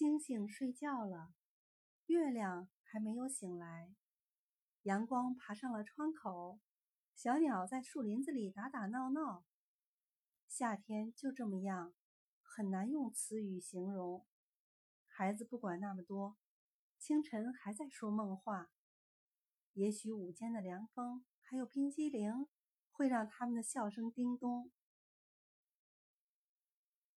星星睡觉了月亮还没有醒来阳光爬上了窗口小鸟在树林子里打打闹闹。夏天就这么样很难用词语形容。孩子不管那么多清晨还在说梦话。也许午间的凉风还有冰激凌会让他们的笑声叮咚